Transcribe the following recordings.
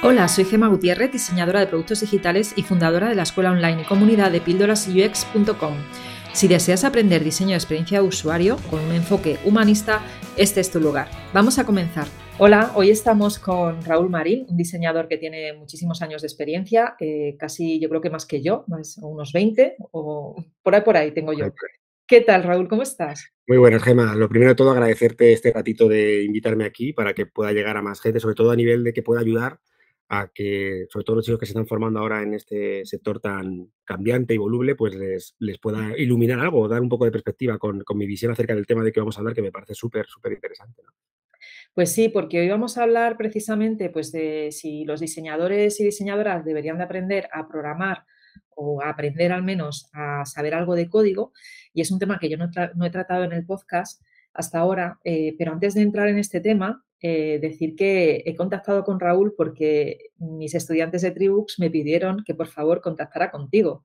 Hola, soy Gema Gutiérrez, diseñadora de productos digitales y fundadora de la escuela online y comunidad de píldorasux.com. Si deseas aprender diseño de experiencia de usuario con un enfoque humanista, este es tu lugar. Vamos a comenzar. Hola, hoy estamos con Raúl Marín, un diseñador que tiene muchísimos años de experiencia, eh, casi yo creo que más que yo, más, unos 20 o por ahí por ahí tengo yo. ¿Qué tal, Raúl? ¿Cómo estás? Muy buenas, Gema. Lo primero de todo, agradecerte este ratito de invitarme aquí para que pueda llegar a más gente, sobre todo a nivel de que pueda ayudar a que, sobre todo los chicos que se están formando ahora en este sector tan cambiante y voluble, pues les, les pueda iluminar algo, dar un poco de perspectiva con, con, mi visión acerca del tema de que vamos a hablar, que me parece súper, súper interesante. ¿no? Pues sí, porque hoy vamos a hablar precisamente pues, de si los diseñadores y diseñadoras deberían de aprender a programar o aprender al menos a saber algo de código, y es un tema que yo no, he tratado en el podcast hasta ahora, eh, pero antes de entrar en este tema, eh, decir que he contactado con Raúl porque mis estudiantes de Tribux me pidieron que por favor contactara contigo.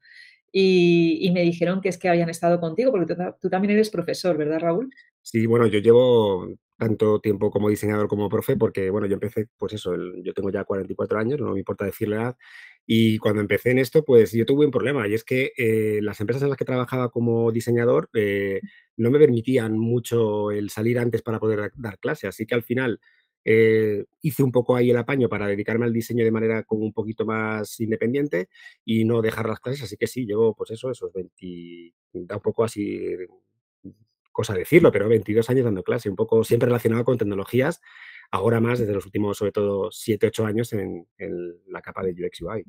Y, me dijeron que es que habían estado contigo, porque tú, también eres profesor, ¿verdad, Raúl? Sí, bueno, yo llevo tanto tiempo como diseñador como profe, porque bueno, yo empecé, pues eso, yo tengo ya 44 años, no me importa decirle edad, y cuando empecé en esto, pues yo tuve un problema, y es que eh, las empresas en las que trabajaba como diseñador eh, no me permitían mucho el salir antes para poder dar clase, así que al final eh, hice un poco ahí el apaño para dedicarme al diseño de manera como un poquito más independiente y no dejar las clases, así que sí, llevo pues eso, esos 20, da un poco así cosa decirlo, pero 22 años dando clase, un poco siempre relacionado con tecnologías, ahora más desde los últimos, sobre todo, 7, 8 años en, en la capa de UX UI.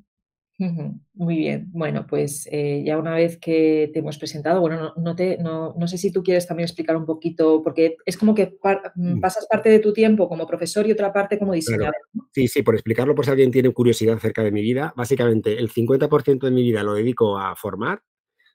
Muy bien. Bueno, pues eh, ya una vez que te hemos presentado, bueno, no, te, no, no, sé si tú quieres también explicar un poquito, porque es como que mm, mm. pasas parte de tu tiempo como profesor y otra parte como diseñador. Sí, sí, por explicarlo por si alguien tiene curiosidad acerca de mi vida, básicamente el 50% de mi vida lo dedico a formar.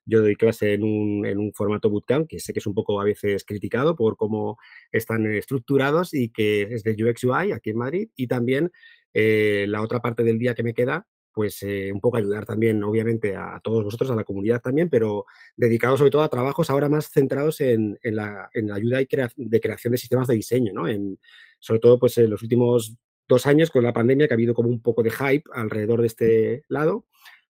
Yo doy clase en un, en un formato bootcamp, que sé que es un poco a veces criticado por cómo están estructurados y que es de UX UI aquí en Madrid. Y también eh, la otra parte del día que me queda pues eh, un poco ayudar también, obviamente, a todos vosotros, a la comunidad también, pero dedicados sobre todo a trabajos ahora más centrados en, la, ayuda y de creación de sistemas de diseño, ¿no? En, sobre todo, pues en los últimos dos años con la pandemia, que ha habido como un poco de hype alrededor de este lado,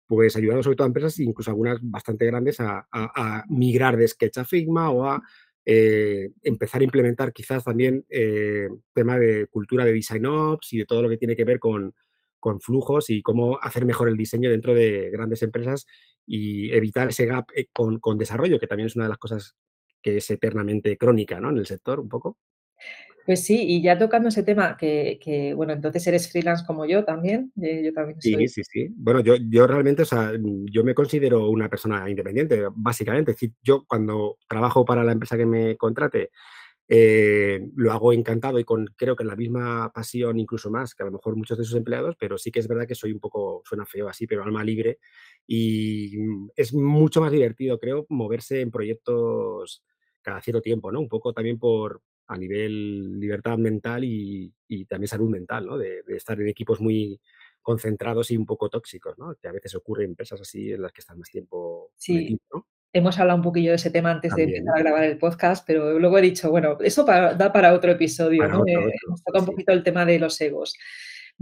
pues ayudando sobre todo a empresas, incluso algunas bastante grandes, a, migrar de Sketch a Figma o a eh, empezar a implementar quizás también eh, tema de cultura de design ops y de todo lo que tiene que ver con con flujos y cómo hacer mejor el diseño dentro de grandes empresas y evitar ese gap eh, con, con desarrollo, que también es una de las cosas que es eternamente crónica ¿no? en el sector un poco. Pues sí, y ya tocando ese tema, que, que, bueno, entonces eres freelance como yo también. Eh, yo también soy... Sí, sí, sí. Bueno, yo, yo realmente, o sea, yo me considero una persona independiente, básicamente. Es decir, yo cuando trabajo para la empresa que me contrate, eh, lo hago encantado y con creo que la misma pasión, incluso más que a lo mejor muchos de sus empleados, pero sí que es verdad que soy un poco, suena feo así, pero alma libre y mm, es mucho más divertido, creo, moverse en proyectos cada cierto tiempo, ¿no? Un poco también por a nivel libertad mental y, también salud mental, ¿no? De, estar en equipos muy concentrados y un poco tóxicos, ¿no? Que a veces ocurre en empresas así en las que están más tiempo sí. ¿no? Hemos hablado un poquillo de ese tema antes de empezar a grabar el podcast, pero luego he dicho, bueno, eso da para otro episodio, ¿no? Eh, hemos tocado un poquito el tema de los egos.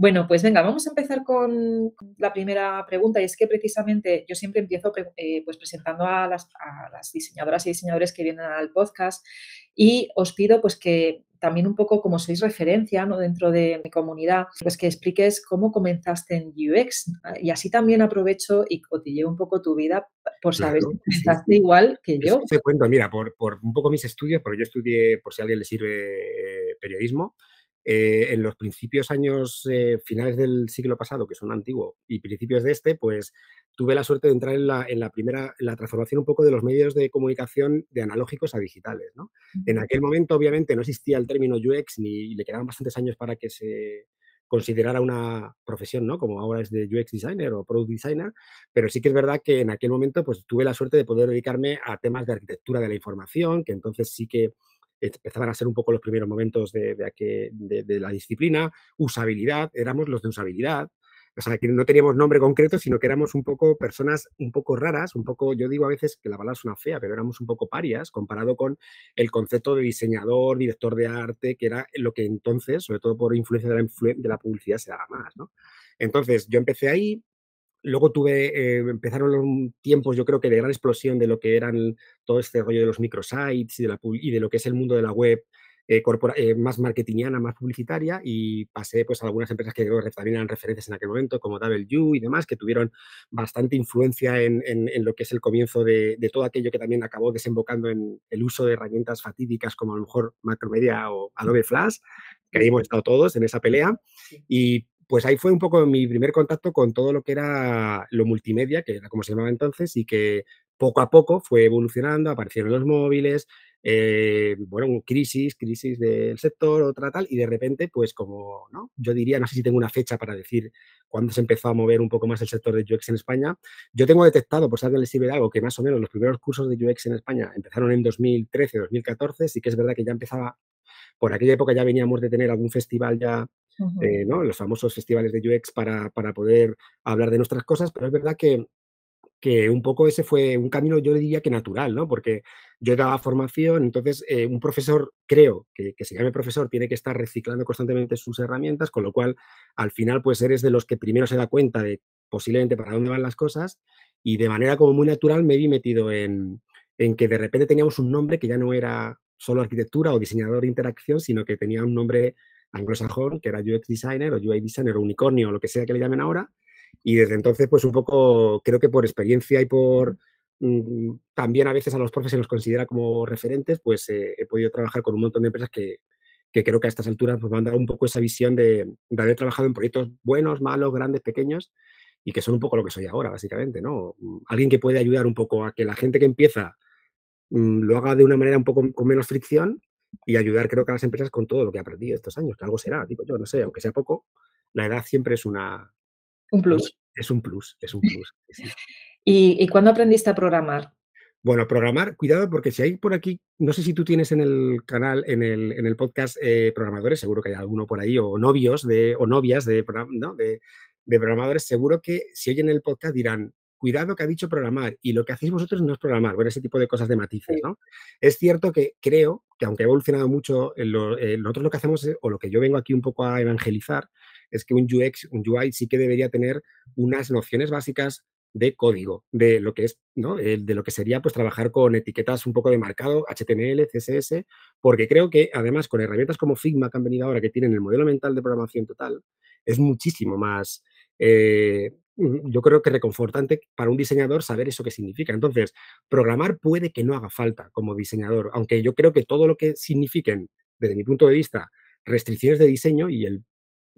Bueno, pues venga, vamos a empezar con la primera pregunta y es que precisamente yo siempre empiezo eh, pues presentando a las, a las, diseñadoras y diseñadores que vienen al podcast y os pido pues que también un poco como sois referencia ¿no? dentro de mi comunidad, pues que expliques cómo comenzaste en UX y así también aprovecho y cotilleo un poco tu vida por saber si comenzaste igual que yo. Te cuento, mira, por, por, un poco mis estudios, porque yo estudié, por si a alguien le sirve, periodismo, eh, en los principios años eh, finales del siglo pasado, que son antiguos, y principios de este, pues tuve la suerte de entrar en la, en la primera, en la transformación un poco de los medios de comunicación de analógicos a digitales. ¿no? En aquel momento, obviamente, no existía el término UX ni le quedaban bastantes años para que se considerara una profesión, ¿no? Como ahora es de UX designer o product designer, pero sí que es verdad que en aquel momento pues tuve la suerte de poder dedicarme a temas de arquitectura de la información, que entonces sí que empezaban a ser un poco los primeros momentos de, la disciplina, usabilidad, éramos los de usabilidad, o sea, que no teníamos nombre concreto, sino que éramos un poco personas un poco raras, un poco, yo digo a veces que la palabra es una fea, pero éramos un poco parias comparado con el concepto de diseñador, director de arte, que era lo que entonces, sobre todo por influencia de la, la publicidad, se daba más. Entonces, yo empecé ahí, Luego tuve, eh, empezaron los tiempos, yo creo que de gran explosión de lo que eran todo este rollo de los microsites y de, la, y de lo que es el mundo de la web eh, eh, más marketingiana, más publicitaria y pasé pues a algunas empresas que creo que también eran referencias en aquel momento, como W y demás, que tuvieron bastante influencia en, lo que es el comienzo de, todo aquello que también acabó desembocando en el uso de herramientas fatídicas como a lo mejor Macromedia o Adobe Flash, que ahí hemos estado todos en esa pelea. Y pues ahí fue un poco mi primer contacto con todo lo que era lo multimedia, que era como se llamaba entonces, y que poco a poco fue evolucionando, aparecieron los móviles, eh, bueno, crisis, crisis del sector, otra tal, y de repente, pues como, ¿no? Yo diría, no sé si tengo una fecha para decir cuándo se empezó a mover un poco más el sector de UX en España. Yo tengo detectado, por si alguien le sirve algo, que más o menos los primeros cursos de UX en España empezaron en 2013, 2014, sí que es verdad que ya empezaba, por aquella época ya veníamos de tener algún festival ya eh, ¿no? Los famosos festivales de UX para, para, poder hablar de nuestras cosas, pero es verdad que que un poco ese fue un camino, yo diría que natural, ¿no? Porque yo daba formación, entonces eh, un profesor, creo que, que se llame profesor, tiene que estar reciclando constantemente sus herramientas, con lo cual al final pues eres de los que primero se da cuenta de posiblemente para dónde van las cosas y de manera como muy natural me vi metido en, en que de repente teníamos un nombre que ya no era solo arquitectura o diseñador de interacción, sino que tenía un nombre anglosajón, que era UX Designer o UI Designer o unicornio o lo que sea que le llamen ahora, y desde entonces, pues un poco, creo que por experiencia y por mm, también a veces a los profes se los considera como referentes, pues eh, he podido trabajar con un montón de empresas que, que creo que a estas alturas pues, me han dado un poco esa visión de, de, haber trabajado en proyectos buenos, malos, grandes, pequeños, y que son un poco lo que soy ahora, básicamente, ¿no? Mm, alguien que puede ayudar un poco a que la gente que empieza mm, lo haga de una manera un poco con menos fricción y ayudar, creo que a las empresas con todo lo que he aprendido estos años, que algo será, digo yo, no sé, aunque sea poco, la edad siempre es una, un plus. Es un plus, es un plus. ¿Y, cuándo aprendiste a programar? Bueno, programar, cuidado, porque si hay por aquí, no sé si tú tienes en el canal, en el, en el podcast, eh, programadores, seguro que hay alguno por ahí, o novios de, o novias de, de, de programadores, seguro que si oyen el podcast dirán, cuidado que ha dicho programar y lo que hacéis vosotros no es programar, bueno, ese tipo de cosas de matices, ¿no? Es cierto que creo que aunque ha evolucionado mucho, nosotros lo que hacemos, o lo que yo vengo aquí un poco a evangelizar, es que un UX, un UI sí que debería tener unas nociones básicas de código, de lo que es, ¿no? De lo que sería pues trabajar con etiquetas un poco de marcado, HTML, CSS, porque creo que además con herramientas como Figma que han venido ahora, que tienen el modelo mental de programación total, es muchísimo más, eh, yo creo que reconfortante para un diseñador saber eso que significa. Entonces, programar puede que no haga falta como diseñador, aunque yo creo que todo lo que signifiquen, desde mi punto de vista, restricciones de diseño y el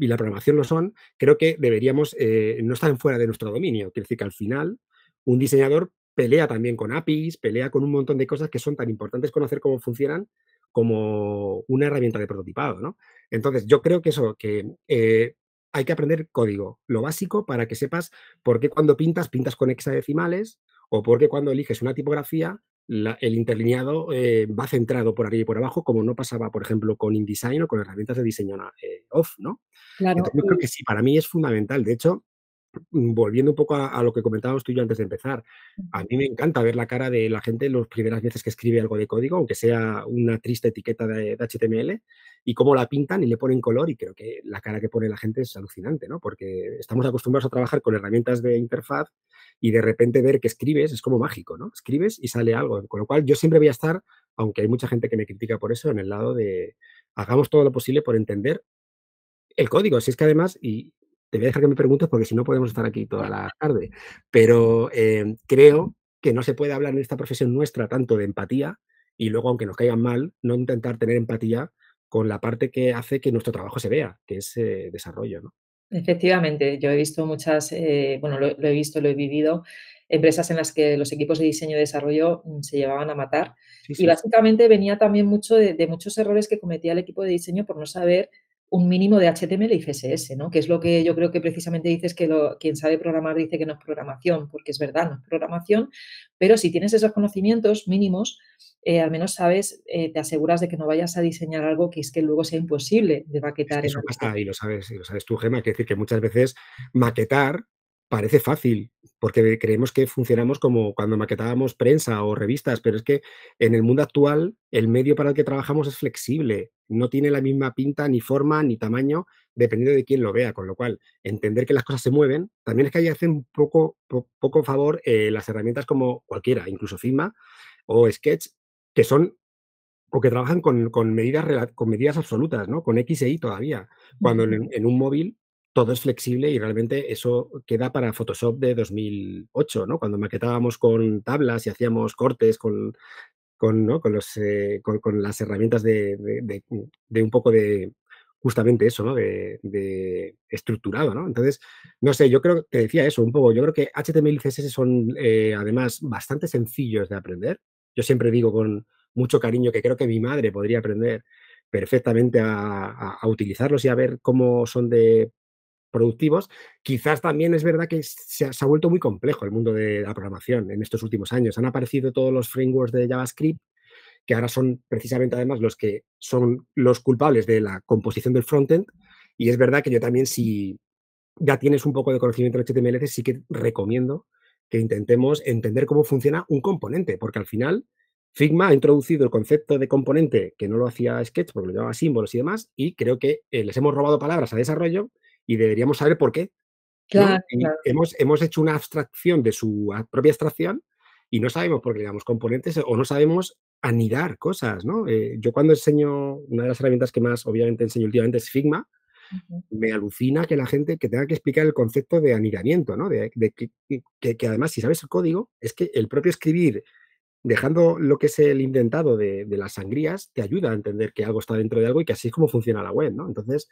y la programación lo son, creo que deberíamos, eh, no estar fuera de nuestro dominio. Quiere decir que al final un diseñador pelea también con APIs, pelea con un montón de cosas que son tan importantes conocer cómo funcionan como una herramienta de prototipado, ¿no? Entonces, yo creo que eso, que eh, hay que aprender código, lo básico, para que sepas por qué cuando pintas, pintas con hexadecimales, o por qué cuando eliges una tipografía, el interlineado eh, va centrado por arriba y por abajo, como no pasaba, por ejemplo, con InDesign o con herramientas de diseño eh, off, ¿no? Claro. yo creo que sí, para mí es fundamental. De hecho, Mm, volviendo un poco a, lo que comentábamos tú y yo antes de empezar, a mí me encanta ver la cara de la gente las primeras veces que escribe algo de código, aunque sea una triste etiqueta de, HTML, y cómo la pintan y le ponen color, y creo que la cara que pone la gente es alucinante, ¿no? Porque estamos acostumbrados a trabajar con herramientas de interfaz y de repente ver que escribes es como mágico, ¿no? Escribes y sale algo, con lo cual yo siempre voy a estar, aunque hay mucha gente que me critica por eso, en el lado de hagamos todo lo posible por entender el código. Si es que además, y, te voy a dejar que me preguntes porque si no podemos estar aquí toda la tarde. Pero em, creo que no se puede hablar en esta profesión nuestra tanto de empatía y luego, aunque nos caigan mal, no intentar tener empatía con la parte que hace que nuestro trabajo se vea, que es eh, desarrollo. ¿no? Efectivamente, yo he visto muchas, eh, bueno, lo, he visto, lo he vivido, empresas en las que los equipos de diseño y desarrollo mm, se llevaban a matar. Y básicamente venía también mucho de, muchos errores que cometía el equipo de diseño por no saber un mínimo de HTML y CSS, ¿no? Que es lo que yo creo que precisamente dices que lo, quien sabe programar dice que no es programación, porque es verdad, no es programación, pero si tienes esos conocimientos mínimos, eh, al menos sabes, eh, te aseguras de que no vayas a diseñar algo que es que luego sea imposible de Es maquetar que en eso pasa y lo sabes y lo sabes tú, Gemma, quiero decir que muchas veces maquetar parece fácil, porque creemos que funcionamos como cuando maquetábamos prensa o revistas, pero es que en el mundo actual el medio para el que trabajamos es flexible, no tiene la misma pinta, ni forma, ni tamaño, dependiendo de quién lo vea, con lo cual entender que las cosas se mueven, también es que ahí hacen un poco, po- poco favor eh, las herramientas como cualquiera, incluso Figma o Sketch, que son o que trabajan con, con medidas, con medidas absolutas, ¿no? Con X e Y todavía. Cuando en, en un móvil todo es flexible y realmente eso queda para Photoshop de 2008, ¿no? Cuando maquetábamos con tablas y hacíamos cortes con, con, ¿no? con, los, eh, con, con las herramientas de, de- de- de un poco de justamente eso, ¿no? De, de estructurado, ¿no? Entonces, no sé, yo creo que decía eso un poco. Yo creo que HTML y CSS son eh, además bastante sencillos de aprender. Yo siempre digo con mucho cariño que creo que mi madre podría aprender perfectamente a, utilizarlos y a ver cómo son de productivos. Quizás también es verdad que se ha, vuelto muy complejo el mundo de la programación en estos últimos años. Han aparecido todos los frameworks de JavaScript que ahora son precisamente además los que son los culpables de la composición del frontend. Y es verdad que yo también, si ya tienes un poco de conocimiento de HTML, sí que recomiendo que intentemos entender cómo funciona un componente, porque al final Figma ha introducido el concepto de componente que no lo hacía Sketch, porque lo llamaba símbolos y demás, y creo que eh, les hemos robado palabras a desarrollo y deberíamos saber por qué, Claro, ¿no? Y claro. hemos, hemos hecho una abstracción de su propia abstracción y no sabemos por qué le llamamos componentes o no sabemos anidar cosas, ¿no? Eh, yo cuando enseño, una de las herramientas que más obviamente enseño últimamente es Figma. Me alucina que la gente que tenga que explicar el concepto de anidamiento, ¿no? De, que, que- que además, si sabes el código, es que el propio escribir, dejando lo que es el indentado de, de las sangrías, te ayuda a entender que algo está dentro de algo y que así es como funciona la web, ¿no? Entonces,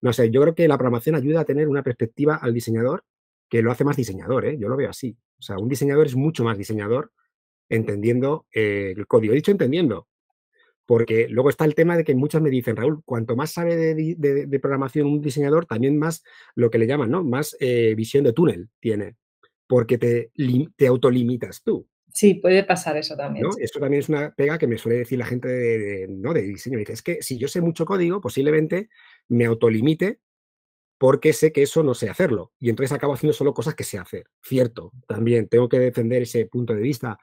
no sé, yo creo que la programación ayuda a tener una perspectiva al diseñador que lo hace más diseñador, ¿eh? Yo lo veo así. O sea, un diseñador es mucho más diseñador entendiendo eh, el código. He dicho entendiendo, porque luego está el tema de que muchas me dicen, Raúl, cuanto más sabe de, di- de- de programación un diseñador, también más lo que le llaman, ¿no? Más eh, visión de túnel tiene, porque te, te autolimitas tú, Sí, puede pasar eso también. ¿no? sí. Esto también es una pega que me suele decir la gente de, de- ¿no? de diseño. Dice, es que si yo sé mucho código, posiblemente me autolimite porque sé que eso no sé hacerlo. Y entonces acabo haciendo solo cosas que sé hacer. Cierto, también tengo que defender ese punto de vista,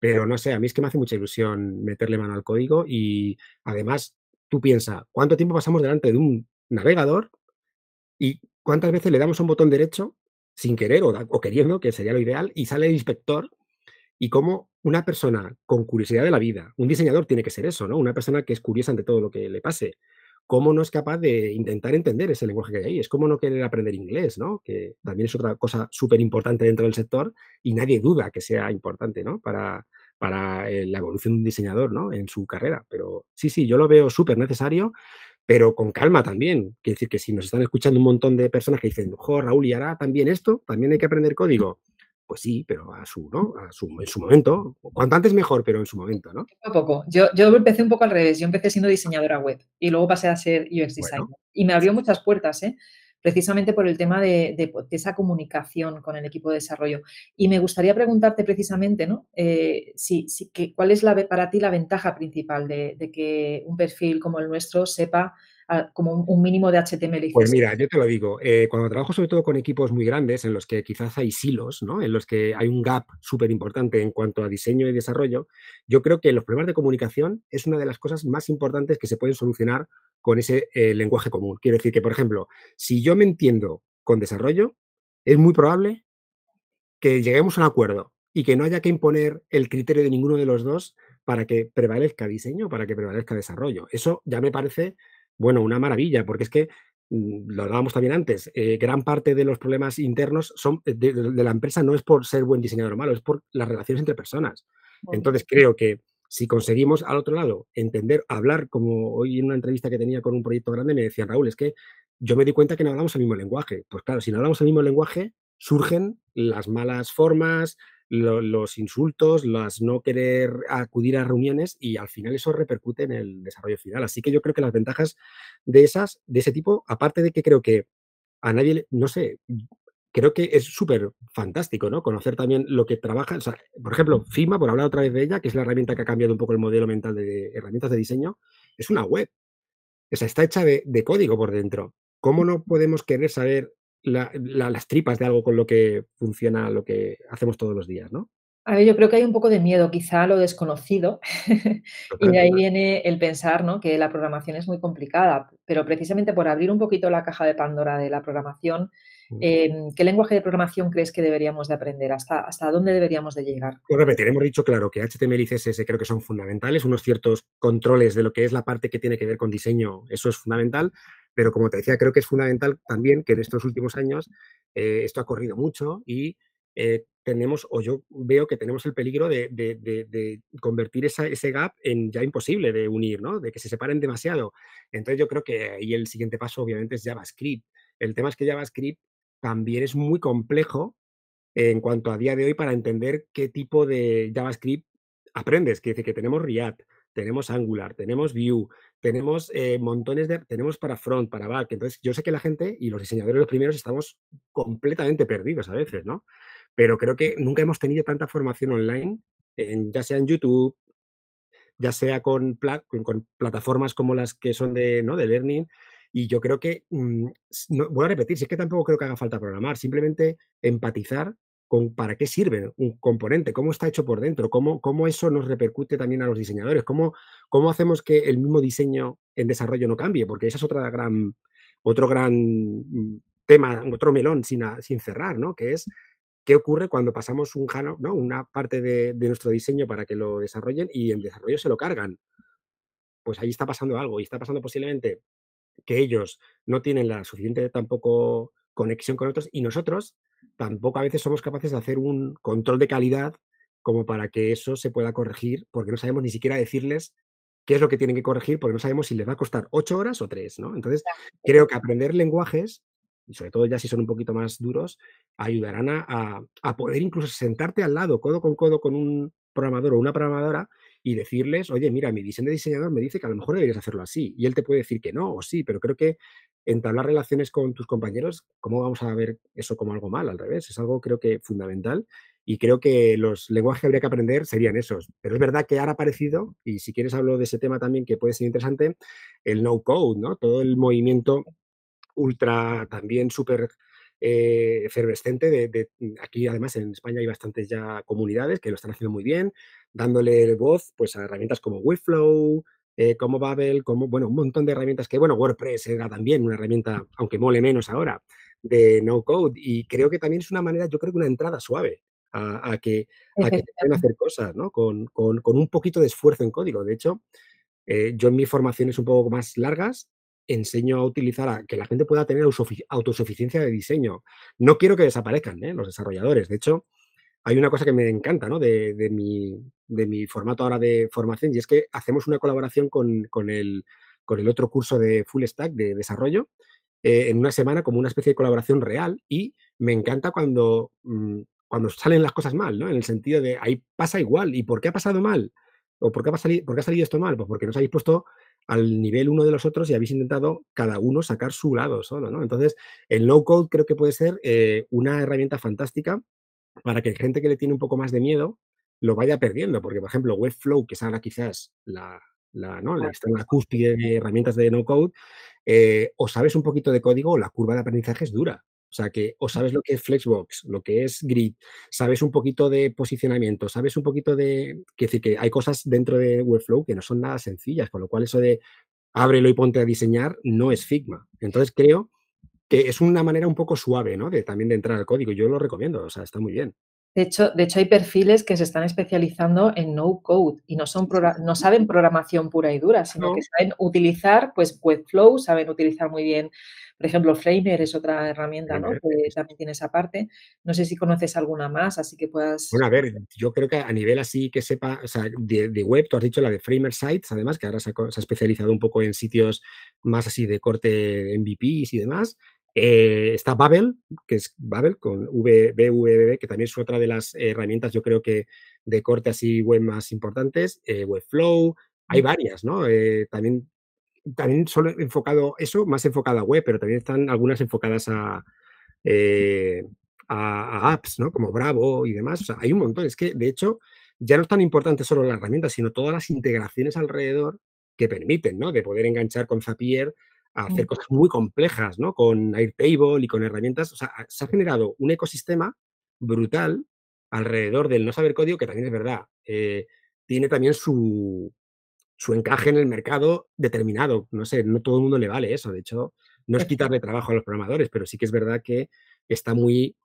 pero no sé, a mí es que me hace mucha ilusión meterle mano al código y además tú piensas, ¿cuánto tiempo pasamos delante de un navegador y cuántas veces le damos un botón derecho sin querer o, queriendo, que sería lo ideal, y sale el inspector y cómo una persona con curiosidad de la vida, un diseñador tiene que ser eso, ¿no? Una persona que es curiosa ante todo lo que le pase. ¿Cómo no es capaz de intentar entender ese lenguaje que hay ahí? Es como no querer aprender inglés, ¿no? Que también es otra cosa súper importante dentro del sector y nadie duda que sea importante, ¿no? Para, para eh, la evolución de un diseñador, ¿no? En su carrera. Pero sí, sí, yo lo veo súper necesario, pero con calma también. Quiere decir que si nos están escuchando un montón de personas que dicen, jo, Raúl, ¿y hará también esto? ¿También hay que aprender código? Pues sí, pero a su, ¿no? A su, en su momento. Cuanto antes mejor, pero en su momento, ¿no? Poco a poco. Yo, yo empecé un poco al revés. Yo empecé siendo diseñadora web y luego pasé a ser UX Bueno, designer. Y me abrió muchas puertas, ¿eh? precisamente por el tema de, de- de esa comunicación con el equipo de desarrollo. Y me gustaría preguntarte precisamente, ¿no? Eh, si, si- que- ¿Cuál es la, para ti la ventaja principal de, de que un perfil como el nuestro sepa como un, un mínimo de HTML Pues mira, yo te lo digo, eh, cuando trabajo sobre todo con equipos muy grandes en los que quizás hay silos, ¿no? En los que hay un gap súper importante en cuanto a diseño y desarrollo, yo creo que los problemas de comunicación es una de las cosas más importantes que se pueden solucionar con ese eh, lenguaje común. Quiero decir que, por ejemplo, si yo me entiendo con desarrollo, es muy probable que lleguemos a un acuerdo y que no haya que imponer el criterio de ninguno de los dos para que prevalezca diseño, para que prevalezca desarrollo. Eso ya me parece, bueno, una maravilla, porque es que, mm, lo hablábamos también antes, eh, gran parte de los problemas internos son de, de- de la empresa no es por ser buen diseñador o malo, es por las relaciones entre personas. Entonces creo que si conseguimos al otro lado entender, hablar, como hoy en una entrevista que tenía con un proyecto grande me decían, Raúl, es que yo me di cuenta que no hablamos el mismo lenguaje. Pues claro, si no hablamos el mismo lenguaje, surgen las malas formas, lo- los insultos, las no querer acudir a reuniones y al final eso repercute en el desarrollo final. Así que yo creo que las ventajas de esas, de ese tipo, aparte de que creo que a nadie, no sé, creo que es súper fantástico, ¿no? Conocer también lo que trabaja. por ejemplo, Figma, por hablar otra vez de ella, que es la herramienta que ha cambiado un poco el modelo mental de herramientas de diseño, es una web. O sea, está hecha de, código por dentro. ¿Cómo no podemos querer saber las tripas de algo con lo que funciona lo que hacemos todos los días, ¿no? A ver, yo creo que hay un poco de miedo quizá a lo desconocido y de ahí viene el pensar ¿no? que la programación es muy complicada, pero precisamente por abrir un poquito la caja de Pandora de la programación, em, ¿qué lenguaje de programación crees que deberíamos de aprender? ¿Hasta, hasta dónde deberíamos de llegar? Pues repetir, hemos dicho claro que HTML y CSS creo que son fundamentales, unos ciertos controles de lo que es la parte que tiene que ver con diseño, eso es fundamental, pero como te decía, creo que es fundamental también que en estos últimos años eh, esto ha corrido mucho y eh, tenemos, o yo veo que tenemos el peligro de, convertir ese gap en ya imposible de unir, ¿no? De que se separen demasiado. Entonces yo creo que ahí el siguiente paso obviamente es JavaScript. El tema es que JavaScript también es muy complejo en cuanto a día de hoy para entender qué tipo de JavaScript aprendes. Quiere decir que tenemos React, tenemos Angular, tenemos Vue, tenemos eh, montones de, tenemos para front, para back. Entonces yo sé que la gente y los diseñadores los primeros estamos completamente perdidos a veces, ¿no? Pero creo que nunca hemos tenido tanta formación online, ya sea en YouTube, ya sea con, plataformas como las que son de, ¿no? de Learning. Y yo creo que, mm, voy a repetir, si es que tampoco creo que haga falta programar, simplemente empatizar con para qué sirve un componente, cómo está hecho por dentro, cómo, cómo eso nos repercute también a los diseñadores, cómo, cómo hacemos que el mismo diseño en desarrollo no cambie, porque esa es otra gran, otro gran mm, tema, otro melón sin, sin cerrar, ¿no? Que es ¿Qué ocurre cuando pasamos un ¿no? una parte de, nuestro diseño para que lo desarrollen y en desarrollo se lo cargan? Pues ahí está pasando algo y está pasando posiblemente que ellos no tienen la suficiente tampoco conexión con otros y nosotros tampoco a veces somos capaces de hacer un control de calidad como para que eso se pueda corregir porque no sabemos ni siquiera decirles qué es lo que tienen que corregir porque no sabemos si les va a costar ocho horas o tres, ¿no? Entonces, creo que aprender lenguajes y sobre todo ya si son un poquito más duros, ayudarán a, poder incluso sentarte al lado, codo con codo, con un programador o una programadora y decirles, oye, mira, mi visión de diseñador me dice que a lo mejor deberías hacerlo así. Y él te puede decir que no o sí, pero creo que entablar relaciones con tus compañeros, ¿cómo vamos a ver eso como algo mal? Al revés, es algo creo que fundamental. Y creo que los lenguajes que habría que aprender serían esos. Pero es verdad que ahora ha aparecido, y si quieres hablo de ese tema también que puede ser interesante, el no code, ¿no? Todo el movimiento ultra también súper eh, efervescente. De, mm, aquí, además, en España hay bastantes ya comunidades que lo están haciendo muy bien, dándole voz pues, a herramientas como Webflow, eh, como Babel, como, bueno, un montón de herramientas que, bueno, WordPress era también una herramienta, aunque mole menos ahora, de no code. Y creo que también es una manera, yo creo que una entrada suave a, que, a que pueden hacer cosas, ¿no? Con, con, con, un poquito de esfuerzo en código. De hecho, eh, yo en mis formaciones un poco más largas enseño a utilizar, a que la gente pueda tener autosuficiencia de diseño. No quiero que desaparezcan ¿eh? los desarrolladores. De hecho, hay una cosa que me encanta ¿no? de, mi, de, mi, formato ahora de formación y es que hacemos una colaboración con, el, con el, otro curso de Full Stack de desarrollo eh, en una semana como una especie de colaboración real y me encanta cuando, mm, cuando salen las cosas mal, ¿no? en el sentido de ahí pasa igual. ¿Y por qué ha pasado mal? ¿O por qué ha, salido, por qué ha salido esto mal? Pues porque nos habéis puesto al nivel uno de los otros y habéis intentado cada uno sacar su lado solo, ¿no? Entonces, el no code creo que puede ser eh, una herramienta fantástica para que gente que le tiene un poco más de miedo lo vaya perdiendo, porque por ejemplo Webflow, que es ahora quizás la, la, ¿no? está en la cúspide de herramientas de no code, eh, o sabes un poquito de código o la curva de aprendizaje es dura. O sea, que o sabes lo que es Flexbox, lo que es Grid, sabes un poquito de posicionamiento, sabes un poquito de... Que decir, que hay cosas dentro de Webflow que no son nada sencillas, con lo cual eso de ábrelo y ponte a diseñar no es Figma. Entonces creo que es una manera un poco suave, ¿no? De también de entrar al código. Yo lo recomiendo, o sea, está muy bien. De hecho, de hecho, hay perfiles que se están especializando en no code y no, son no saben programación pura y dura, sino que saben utilizar pues, Webflow, saben utilizar muy bien, por ejemplo, Framer es otra herramienta ¿no? que también tiene esa parte. No sé si conoces alguna más, así que puedas... Bueno, a ver, yo creo que a nivel así que sepa, o sea, de, web, tú has dicho la de Framer Sites, además, que ahora se ha, se ha especializado un poco en sitios más así de corte MVPs y demás. Eh, está Babel, que es Babel con v, que también es otra de las herramientas, yo creo que de corte así web más importantes. Eh, Webflow, hay varias, ¿no? Eh, también, también solo enfocado eso, más enfocado a web, pero también están algunas enfocadas a, a, apps, ¿no? Como Bravo y demás. O sea, hay un montón. Es que, de hecho, ya no es tan importante solo la herramienta, sino todas las integraciones alrededor que permiten, ¿no? De poder enganchar con Zapier a hacer cosas muy complejas, ¿no? Con Airtable y con herramientas. O sea, se ha generado un ecosistema brutal alrededor del no saber código, que también es verdad. Eh, tiene también su, su encaje en el mercado determinado. No sé, no todo el mundo le vale eso. De hecho, no es quitarle trabajo a los programadores, pero sí que es verdad que está muy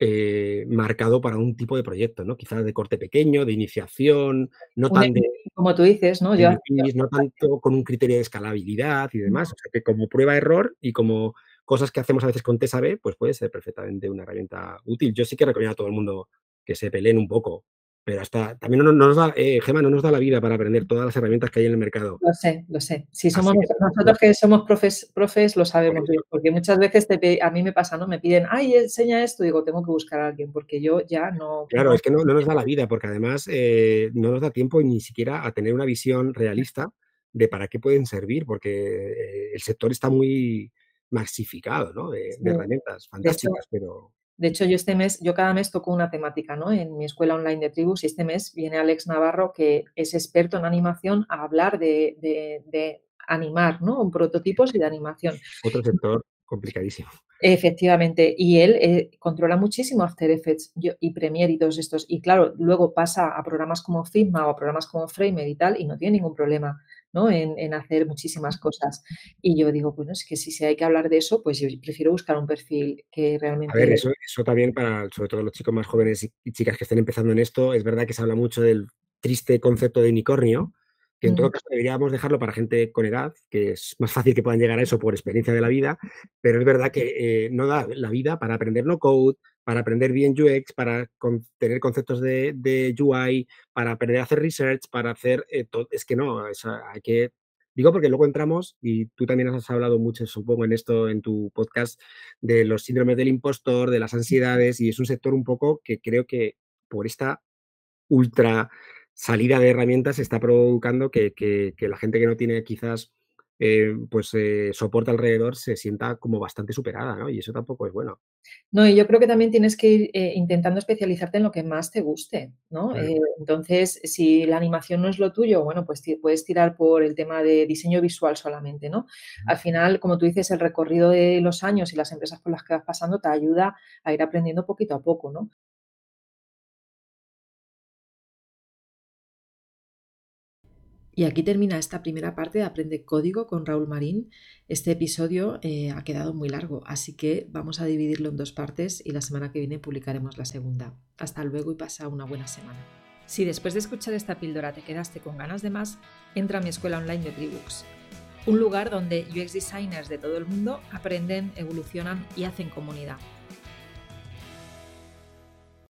eh, marcado para un tipo de proyecto, ¿no? Quizás de corte pequeño, de iniciación, no tan de... Como tú dices, ¿no? no tanto con un criterio de escalabilidad y demás. O sea, que como prueba-error y como cosas que hacemos a veces con TESAB, pues puede ser perfectamente una herramienta útil. Yo sí que recomiendo a todo el mundo que se peleen un poco pero hasta también no, nos da, eh, Gema, no nos da la vida para aprender todas las herramientas que hay en el mercado. Lo sé, lo sé. Si somos nosotros que somos profes, profes lo sabemos bien, porque muchas veces a mí me pasa, ¿no? Me piden, ay, enseña esto, digo, tengo que buscar a alguien, porque yo ya no... Claro, es que no, nos da la vida, porque además eh, no nos da tiempo ni siquiera a tener una visión realista de para qué pueden servir, porque eh, el sector está muy masificado, ¿no? De, herramientas fantásticas, pero... De hecho, yo este mes, yo cada mes toco una temática, ¿no? En mi escuela online de tribus y este mes viene Alex Navarro, que es experto en animación, a hablar de, animar, ¿no? Prototipos y de animación. Otro sector complicadísimo. Efectivamente, y él eh, controla muchísimo After Effects y Premiere y todos estos. Y claro, luego pasa a programas como Figma o a programas como Framer y tal, y no tiene ningún problema. ¿No? En, hacer muchísimas cosas. Y yo digo, bueno, es que si, hay que hablar de eso, pues yo prefiero buscar un perfil que realmente... A ver, eso, eso también para, sobre todo los chicos más jóvenes y chicas que estén empezando en esto, es verdad que se habla mucho del triste concepto de unicornio, que en todo caso deberíamos dejarlo para gente con edad, que es más fácil que puedan llegar a eso por experiencia de la vida, pero es verdad que eh, no da la vida para aprender no code, para aprender bien UX, para tener conceptos de, UI, para aprender a hacer research, para hacer... Eh, todo. Es que no, hay que... Digo porque luego entramos, y tú también has hablado mucho, supongo, en esto, en tu podcast, de los síndromes del impostor, de las ansiedades, y es un sector un poco que creo que por esta ultra salida de herramientas está provocando que, la gente que no tiene quizás eh, pues eh, soporte alrededor se sienta como bastante superada, ¿no? Y eso tampoco es bueno. No, y yo creo que también tienes que ir eh, intentando especializarte en lo que más te guste, ¿no? entonces, si la animación no es lo tuyo, bueno, pues puedes tirar por el tema de diseño visual solamente, ¿no? Al final, como tú dices, el recorrido de los años y las empresas por las que vas pasando te ayuda a ir aprendiendo poquito a poco, ¿no? Y aquí termina esta primera parte de Aprende Código con Raúl Marín. Este episodio eh, ha quedado muy largo, así que vamos a dividirlo en dos partes y la semana que viene publicaremos la segunda. Hasta luego y pasa una buena semana. Si después de escuchar esta píldora te quedaste con ganas de más, entra a mi escuela online de Tribooks, un lugar donde UX designers de todo el mundo aprenden, evolucionan y hacen comunidad.